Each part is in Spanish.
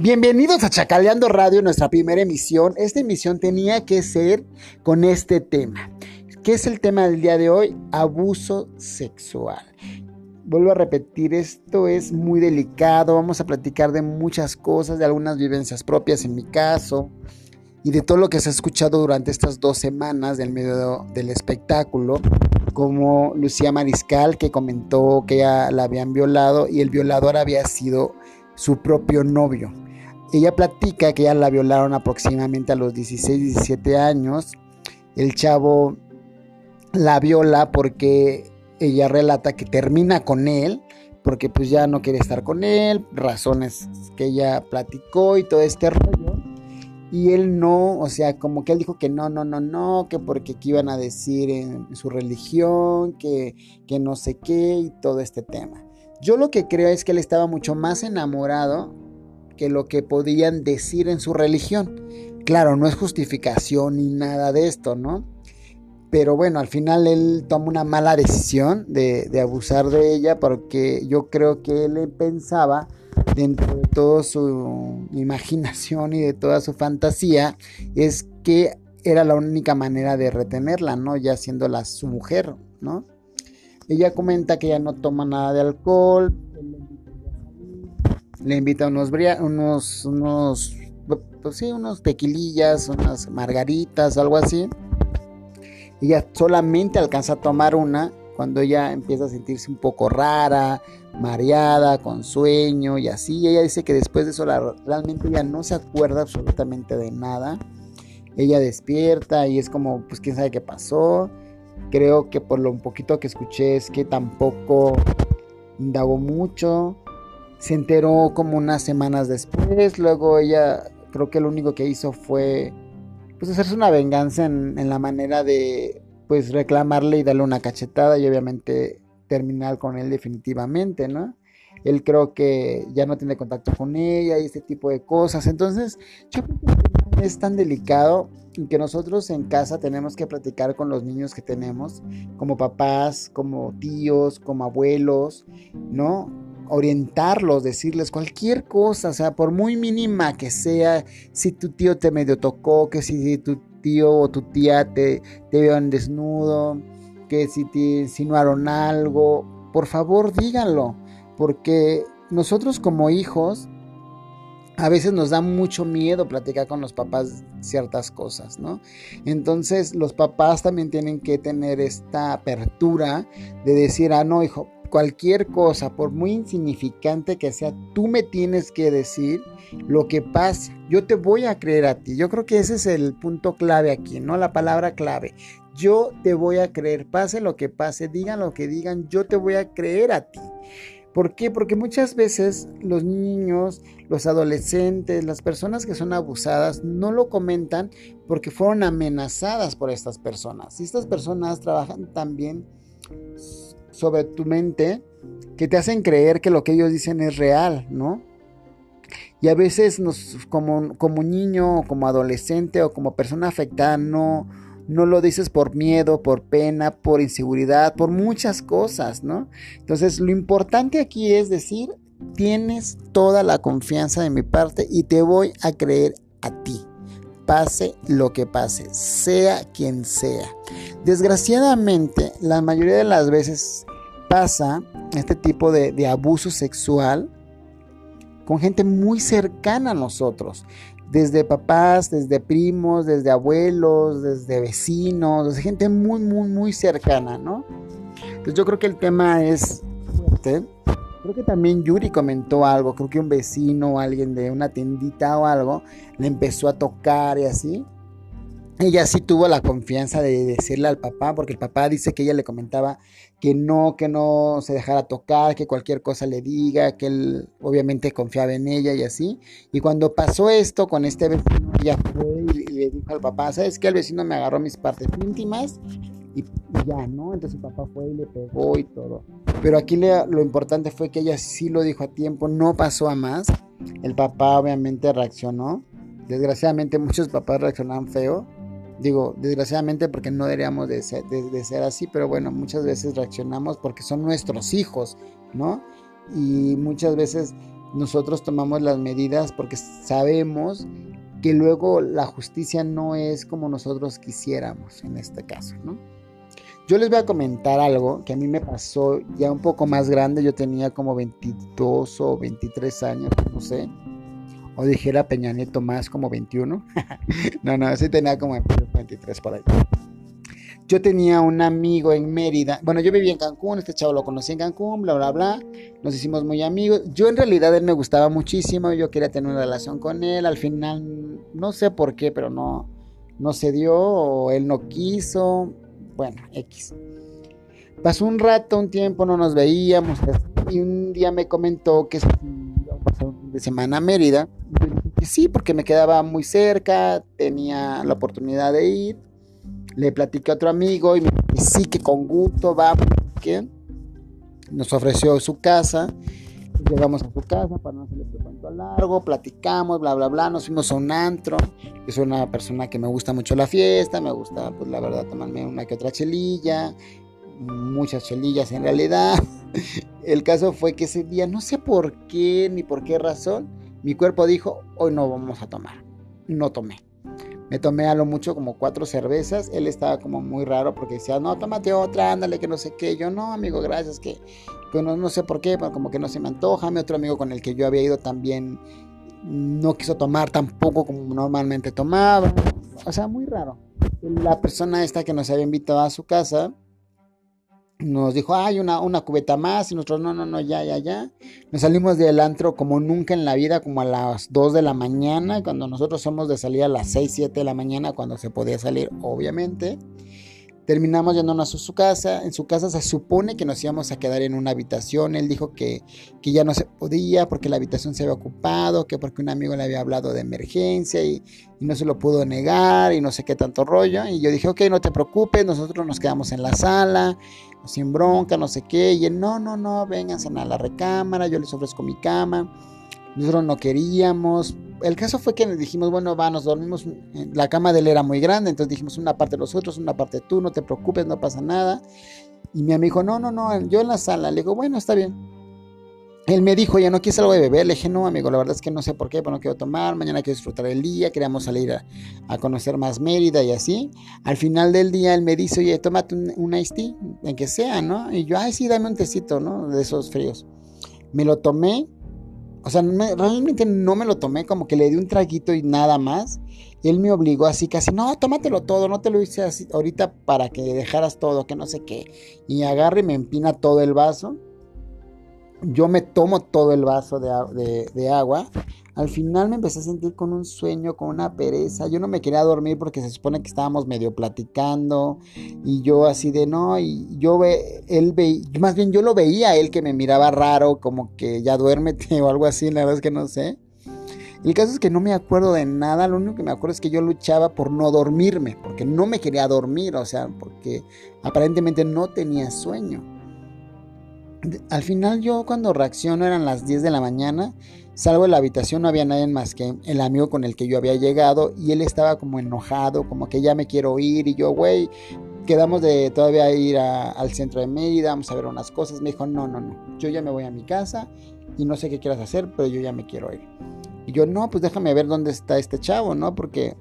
Bienvenidos a Chacaleando Radio, nuestra primera emisión. Esta emisión tenía que ser con este tema. ¿Qué es el tema del día de hoy? Abuso sexual. Vuelvo a repetir, esto es muy delicado. Vamos a platicar de muchas cosas, de algunas vivencias propias en mi caso y de todo lo que se ha escuchado durante estas dos semanas del medio del espectáculo, como Lucía Mariscal que comentó que ya la habían violado y el violador había sido su propio novio. Ella platica que ya la violaron aproximadamente a los 16, 17 años. El chavo la viola porque ella relata que termina con él porque pues ya no quiere estar con él, razones que ella platicó y todo este rollo. Y él no, o sea, como que él dijo que no, no, no, no, que porque iban a decir en su religión, que, que no sé qué y todo este tema. Yo lo que creo es que él estaba mucho más enamorado que lo que podían decir en su religión. Claro, no es justificación ni nada de esto, ¿no? Pero bueno, al final él toma una mala decisión de, abusar de ella porque yo creo que él pensaba dentro de toda su imaginación y de toda su fantasía es que era la única manera de retenerla, ¿no? Ya siéndola su mujer, ¿no? Ella comenta que ya no toma nada de alcohol, le invita unos, unos, unos, pues sí, unos tequilillas, unas margaritas, algo así. Ella solamente alcanza a tomar una cuando ella empieza a sentirse un poco rara, mareada, con sueño y así. ella dice que después de eso realmente ya no se acuerda absolutamente de nada. Ella despierta y es como, pues quién sabe qué pasó. Creo que por lo un poquito que escuché es que tampoco indagó mucho se enteró como unas semanas después. Luego ella, creo que lo único que hizo fue pues hacerse una venganza en, la manera de pues reclamarle y darle una cachetada y obviamente terminar con él definitivamente, ¿no? Él creo que ya no tiene contacto con ella y este tipo de cosas. Entonces, yo creo que es tan delicado y que nosotros en casa tenemos que platicar con los niños que tenemos, como papás, como tíos, como abuelos, ¿no? Orientarlos, decirles cualquier cosa, o sea, por muy mínima que sea, si tu tío te medio tocó, que si tu tío o tu tía te, te vieron desnudo, que si te insinuaron algo, por favor díganlo, porque nosotros como hijos, a veces nos da mucho miedo platicar con los papás ciertas cosas, ¿no? Entonces los papás también tienen que tener esta apertura de decir, ah, no, hijo, cualquier cosa, por muy insignificante que sea, tú me tienes que decir lo que pasa. Yo te voy a creer a ti. Yo creo que ese es el punto clave aquí, ¿no? La palabra clave. Yo te voy a creer, pase lo que pase, digan lo que digan, yo te voy a creer a ti. ¿Por qué? Porque muchas veces los niños, los adolescentes, las personas que son abusadas no lo comentan porque fueron amenazadas por estas personas. Y estas personas trabajan también sobre tu mente que te hacen creer que lo que ellos dicen es real, ¿no? Y a veces nos, como, como niño, como adolescente o como persona afectada, no, no lo dices por miedo, por pena, por inseguridad, por muchas cosas, ¿no? Entonces, lo importante aquí es decir, tienes toda la confianza de mi parte y te voy a creer a ti pase lo que pase, sea quien sea. Desgraciadamente, la mayoría de las veces pasa este tipo de, abuso sexual con gente muy cercana a nosotros. Desde papás, desde primos, desde abuelos, desde vecinos, desde gente muy, muy, muy cercana, ¿no? Entonces yo creo que el tema es Creo que también Yuri comentó algo, creo que un vecino o alguien de una tiendita o algo le empezó a tocar y así. Ella sí tuvo la confianza de decirle al papá, porque el papá dice que ella le comentaba que no, que no se dejara tocar, que cualquier cosa le diga, que él obviamente confiaba en ella y así. Y cuando pasó esto con este vecino, ella fue y le dijo al papá, ¿sabes qué? El vecino me agarró mis partes íntimas y, ya, ¿no? Entonces el papá fue y le pegó y todo. Pero aquí lo importante fue que ella sí lo dijo a tiempo, no pasó a más. El papá obviamente reaccionó. Desgraciadamente muchos papás reaccionaron feo. Digo, desgraciadamente porque no deberíamos de ser, ser así, pero bueno, muchas veces reaccionamos porque son nuestros hijos, ¿no? Y muchas veces nosotros tomamos las medidas porque sabemos que luego la justicia no es como nosotros quisiéramos en este caso, ¿no? Yo les voy a comentar algo que a mí me pasó ya un poco más grande, yo tenía como 22 o 23 años, no sé, o dijera Peña Nieto más como 21, no, no, sí tenía como 23 por ahí. Yo tenía un amigo en Mérida. Bueno, yo vivía en Cancún, este chavo lo conocí en Cancún, bla, bla, bla. Nos hicimos muy amigos. Yo en realidad él me gustaba muchísimo, yo quería tener una relación con él. Al final, no sé por qué, pero no, no se dio o él no quiso. Bueno, X. Pasó un rato, un tiempo, no nos veíamos. Y un día me comentó que de semana a Mérida. sí, porque me quedaba muy cerca, tenía la oportunidad de ir le platiqué a otro amigo y me dijo, sí, que con gusto vamos. que Nos ofreció su casa. Llegamos a su casa para no hacerle este cuento largo, platicamos, bla, bla, bla, nos fuimos a un antro. Soy una persona que me gusta mucho la fiesta, me gusta, pues la verdad, tomarme una que otra chelilla, muchas chelillas en realidad. El caso fue que ese día, no sé por qué ni por qué razón, mi cuerpo dijo, hoy no vamos a tomar. No tomé. Me tomé a lo mucho como cuatro cervezas. Él estaba como muy raro porque decía, no, tómate otra, ándale, que no sé qué. Yo, no, amigo, gracias, que, no, no, sé por qué, pero como que no se me antoja. Mi otro amigo con el que yo había ido también no quiso tomar tampoco como normalmente tomaba. O sea, muy raro. La persona esta que nos había invitado a su casa nos dijo, hay una, una cubeta más, y nosotros, no, no, no, ya, ya, ya. Nos salimos del antro como nunca en la vida, como a las 2 de la mañana, cuando nosotros somos de salir a las 6, 7 de la mañana, cuando se podía salir, obviamente. Terminamos yéndonos a su casa. En su casa se supone que nos íbamos a quedar en una habitación. Él dijo que, que ya no se podía porque la habitación se había ocupado, que porque un amigo le había hablado de emergencia y, y no se lo pudo negar y no sé qué tanto rollo. Y yo dije, ok, no te preocupes, nosotros nos quedamos en la sala, sin bronca, no sé qué. Y él, no, no, no, vénganse a la recámara, yo les ofrezco mi cama. Nosotros no queríamos, el caso fue que dijimos, bueno, va, nos dormimos, la cama de él era muy grande, entonces dijimos una parte de nosotros, una parte tú, no te preocupes, no pasa nada. Y mi amigo, no, no, no, yo en la sala, le digo, bueno, está bien. Él me dijo, ya no quieres algo de beber, le dije, no, amigo, la verdad es que no sé por qué, pero no quiero tomar, mañana quiero disfrutar el día, queríamos salir a, conocer más Mérida y así. Al final del día él me dice, oye, tómate un, un iced tea, en que sea, ¿no? Y yo, ay, sí, dame un tecito, ¿no? De esos fríos. Me lo tomé o sea, realmente no me lo tomé, como que le di un traguito y nada más. Él me obligó así casi, no, tómatelo todo, no te lo hice así ahorita para que dejaras todo, que no sé qué. Y agarra y me empina todo el vaso. Yo me tomo todo el vaso de agua al final me empecé a sentir con un sueño, con una pereza. Yo no me quería dormir porque se supone que estábamos medio platicando. Y yo así de no, y yo ve, él ve, más bien yo lo veía él que me miraba raro, como que ya duérmete o algo así, la verdad es que no sé. El caso es que no me acuerdo de nada, lo único que me acuerdo es que yo luchaba por no dormirme, porque no me quería dormir, o sea, porque aparentemente no tenía sueño. Al final yo cuando reacciono eran las 10 de la mañana Salgo de la habitación, no había nadie más que el amigo con el que yo había llegado y él estaba como enojado, como que ya me quiero ir y yo, güey, quedamos de todavía ir al centro de Mérida, vamos a ver unas cosas. Me dijo, no, no, no, yo ya me voy a mi casa y no sé qué quieras hacer, pero yo ya me quiero ir. Y yo, no, pues déjame ver dónde está este chavo, ¿no? Porque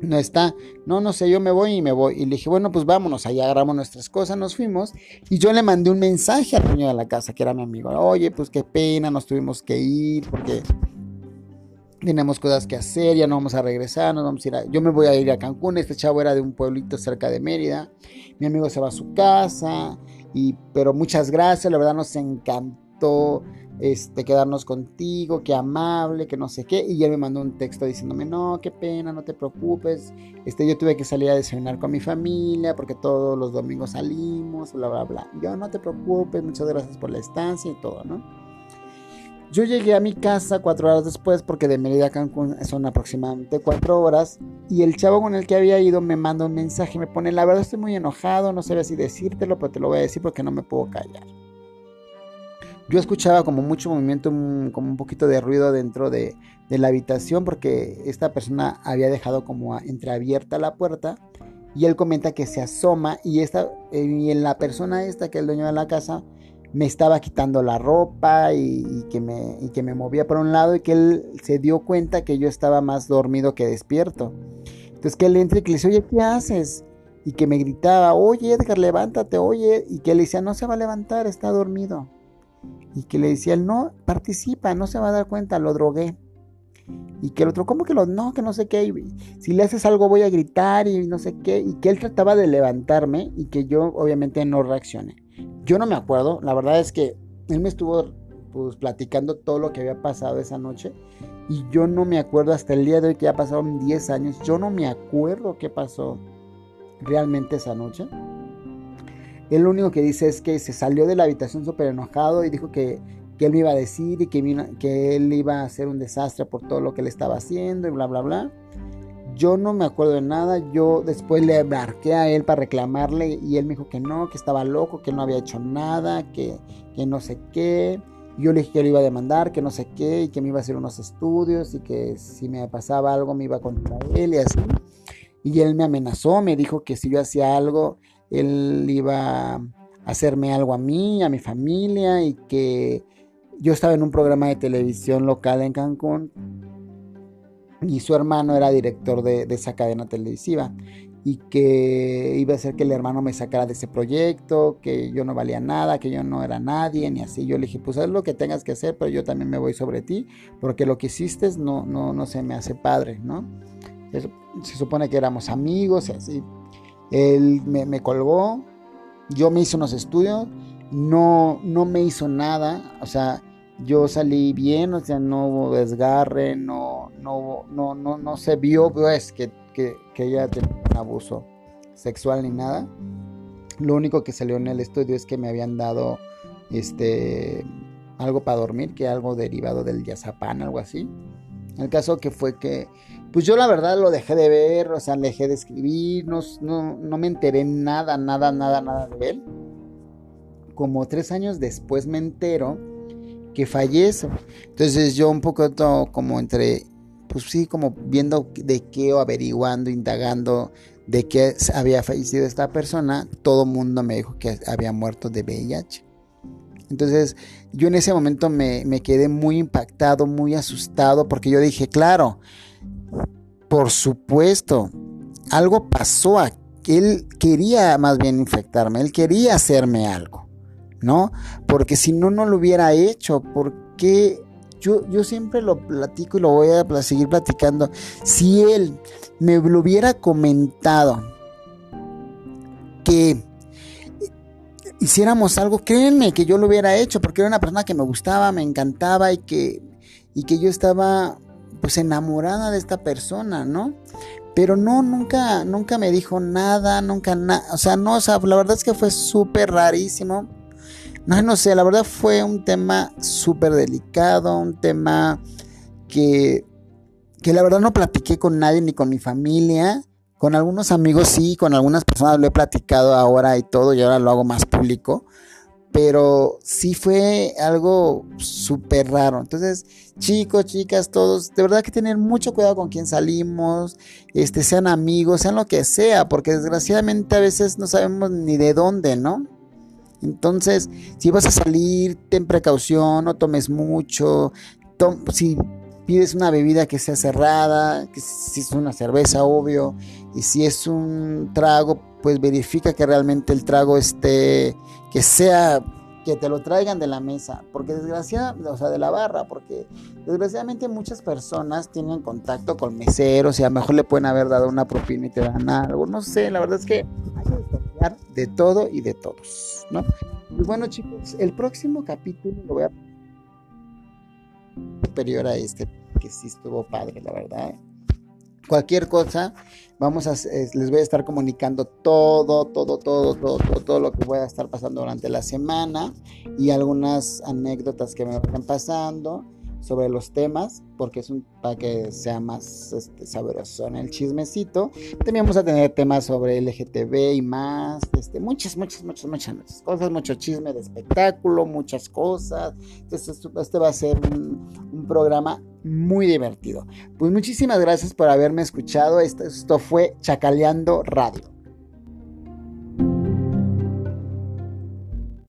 no está, no, no sé, yo me voy y me voy. Y le dije, bueno, pues vámonos, ahí agarramos nuestras cosas, nos fuimos. Y yo le mandé un mensaje al dueño de la casa, que era mi amigo. Oye, pues qué pena, nos tuvimos que ir porque tenemos cosas que hacer, ya no vamos a regresar, nos vamos a ir a... Yo me voy a ir a Cancún, este chavo era de un pueblito cerca de Mérida. Mi amigo se va a su casa, y, pero muchas gracias, la verdad nos encantó este, quedarnos contigo, qué amable, que no sé qué. Y él me mandó un texto diciéndome, no, qué pena, no te preocupes. Este, yo tuve que salir a desayunar con mi familia porque todos los domingos salimos, bla, bla, bla. Yo, no te preocupes, muchas gracias por la estancia y todo, ¿no? Yo llegué a mi casa cuatro horas después porque de Mérida a Cancún son aproximadamente cuatro horas y el chavo con el que había ido me manda un mensaje, me pone, la verdad estoy muy enojado, no sé si decírtelo, pero te lo voy a decir porque no me puedo callar yo escuchaba como mucho movimiento, como un poquito de ruido dentro de, la habitación porque esta persona había dejado como entreabierta la puerta y él comenta que se asoma y, esta, y en la persona esta que es el dueño de la casa me estaba quitando la ropa y, que me, y que me movía por un lado y que él se dio cuenta que yo estaba más dormido que despierto. Entonces que él entra y que le dice, oye, ¿qué haces? Y que me gritaba, oye Edgar, levántate, oye. Y que él decía, no se va a levantar, está dormido. Y que le decía, él no, participa, no se va a dar cuenta, lo drogué. Y que el otro, ¿cómo que lo.? No, que no sé qué. Si le haces algo, voy a gritar y no sé qué. Y que él trataba de levantarme y que yo, obviamente, no reaccioné. Yo no me acuerdo. La verdad es que él me estuvo pues, platicando todo lo que había pasado esa noche. Y yo no me acuerdo hasta el día de hoy que ya pasaron 10 años. Yo no me acuerdo qué pasó realmente esa noche. Él lo único que dice es que se salió de la habitación súper enojado y dijo que que él me iba a decir y que, que él iba a hacer un desastre por todo lo que le estaba haciendo y bla, bla, bla. Yo no me acuerdo de nada, yo después le marqué a él para reclamarle y él me dijo que no, que estaba loco, que no había hecho nada, que, que no sé qué. Yo le dije que lo iba a demandar, que no sé qué, y que me iba a hacer unos estudios y que si me pasaba algo me iba contra él y así. Y él me amenazó, me dijo que si yo hacía algo, él iba a hacerme algo a mí, a mi familia y que yo estaba en un programa de televisión local en Cancún y su hermano era director de, esa cadena televisiva y que iba a hacer que el hermano me sacara de ese proyecto, que yo no valía nada, que yo no era nadie, ni así. Yo le dije, pues haz lo que tengas que hacer, pero yo también me voy sobre ti, porque lo que hiciste no, no, no se me hace padre, ¿no? se supone que éramos amigos y así. Él me, colgó, yo me hice unos estudios no, no me hizo nada, o sea, yo salí bien, o sea, no hubo desgarre, no, no, no, no, no se vio, pues, que, que, que ella tenía un abuso sexual ni nada. Lo único que salió en el estudio es que me habían dado, este, algo para dormir, que algo derivado del yazapán, algo así. El caso que fue que, pues yo la verdad lo dejé de ver, o sea, dejé de escribir, no, no, me enteré nada, nada, nada, nada de él como tres años después me entero que fallece. Entonces yo un poco como entre, pues sí, como viendo de qué o averiguando, indagando de qué había fallecido esta persona, todo mundo me dijo que había muerto de VIH. Entonces yo en ese momento me, me quedé muy impactado, muy asustado, porque yo dije, claro, por supuesto, algo pasó. Él quería más bien infectarme, él quería hacerme algo. ¿no? Porque si no, no lo hubiera hecho, porque yo, yo siempre lo platico y lo voy a seguir platicando. Si él me lo hubiera comentado que hiciéramos algo, créanme que yo lo hubiera hecho, porque era una persona que me gustaba, me encantaba y que, y que yo estaba pues enamorada de esta persona, ¿no? Pero no, nunca, nunca me dijo nada, nunca nada, o sea, no, o sea, la verdad es que fue súper rarísimo. No, no sé, la verdad fue un tema súper delicado, un tema que, que la verdad no platiqué con nadie ni con mi familia. Con algunos amigos sí, con algunas personas lo he platicado ahora y todo, y ahora lo hago más público. Pero sí fue algo súper raro. Entonces, chicos, chicas, todos, de verdad que tener mucho cuidado con quién salimos, este, sean amigos, sean lo que sea, porque desgraciadamente a veces no sabemos ni de dónde, ¿no? Entonces, si vas a salir, ten precaución, no tomes mucho. si pides una bebida que sea cerrada, que si es una cerveza, obvio, y si es un trago, pues verifica que realmente el trago esté, que sea, que te lo traigan de la mesa, porque desgraciadamente, o sea, de la barra, porque desgraciadamente muchas personas tienen contacto con meseros y a lo mejor le pueden haber dado una propina y te dan algo, no sé, la verdad es que de todo y de todos, ¿no? Y bueno, chicos, el próximo capítulo lo voy a superior a este, que sí estuvo padre, la verdad. Cualquier cosa, vamos a, les voy a estar comunicando todo, todo, todo, todo, todo, todo lo que voy a estar pasando durante la semana y algunas anécdotas que me van pasando sobre los temas, porque es un para que sea más este, sabroso en el chismecito. También vamos a tener temas sobre LGTB y más, este, muchas, muchas, muchas, muchas, cosas, mucho chisme de espectáculo, muchas cosas. Este va a ser un programa muy divertido. Pues muchísimas gracias por haberme escuchado. Esto, esto fue Chacaleando Radio.